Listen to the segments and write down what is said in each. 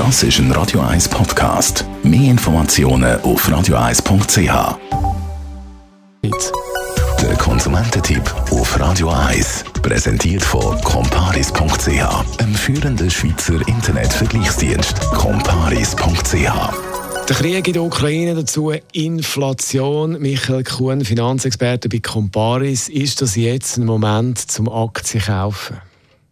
Das ist ein Radio 1 Podcast. Mehr Informationen auf radio1.ch. Der Konsumententipp auf Radio 1 präsentiert von comparis.ch, einem führenden Schweizer Internetvergleichsdienst. comparis.ch der Krieg in der Ukraine dazu, Inflation. Michael Kuhn, Finanzexperte bei Comparis. Ist das jetzt ein Moment zum Aktien kaufen?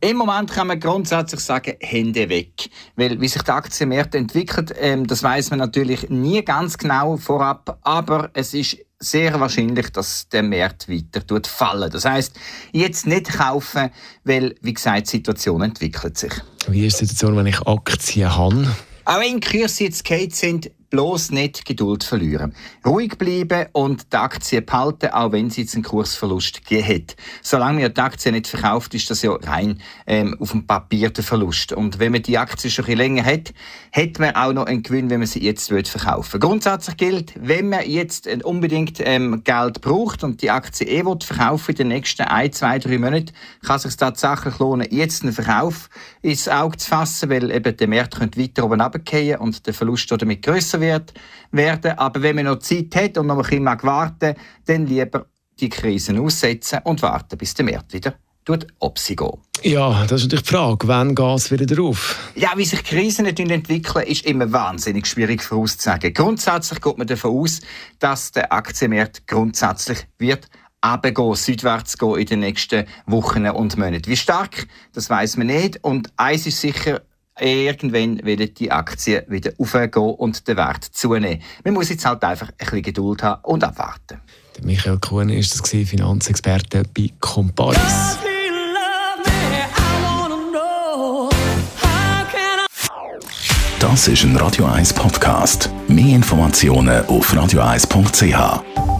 Im Moment kann man grundsätzlich sagen, Hände weg. Weil, wie sich der Aktienmarkt entwickelt, ähm, das weiß man natürlich nie ganz genau vorab, aber es ist sehr wahrscheinlich, dass der Markt weiter tut fallen. Das heißt, jetzt nicht kaufen, weil, wie gesagt, die Situation entwickelt sich. Wie ist die Situation, wenn ich Aktien habe? Auch wenn die Kurse jetzt geht sind, bloß nicht Geduld verlieren. Ruhig bleiben und die Aktie behalten, auch wenn sie jetzt einen Kursverlust gegeben hat. Solange man die Aktie nicht verkauft, ist das ja rein ähm, auf dem Papier der Verlust. Und wenn man die Aktie schon ein bisschen länger hat, hat man auch noch einen Gewinn, wenn man sie jetzt verkaufen will. Grundsätzlich gilt, wenn man jetzt unbedingt ähm, Geld braucht und die Aktie eh will verkaufen in den nächsten ein, zwei, drei Monaten, kann es sich tatsächlich lohnen, jetzt einen Verkauf ins Auge zu fassen, weil eben der Markt könnte weiter oben runtergehen und der Verlust damit grösser grösser wird, werden. Aber wenn man noch Zeit hat und noch ein bisschen warten dann lieber die Krisen aussetzen und warten, bis der März wieder ob sie gehen. Ja, das ist natürlich die Frage, wann geht es wieder drauf? Ja, wie sich Krisen entwickeln, ist immer wahnsinnig schwierig vorauszusagen. Grundsätzlich geht man davon aus, dass der Aktienmarkt grundsätzlich wird runtergehen, südwärts gehen in den nächsten Wochen und Monaten. Wie stark, das weiß man nicht. Und eins ist sicher, irgendwann werden die Aktien wieder aufgehen und der Wert zunehmen. Man muss jetzt halt einfach ein bisschen Geduld haben und abwarten. Der Michael Kuhn ist das Finanzexperte bei Comparis. Das ist ein Radio 1 Podcast. Mehr Informationen auf radio1.ch.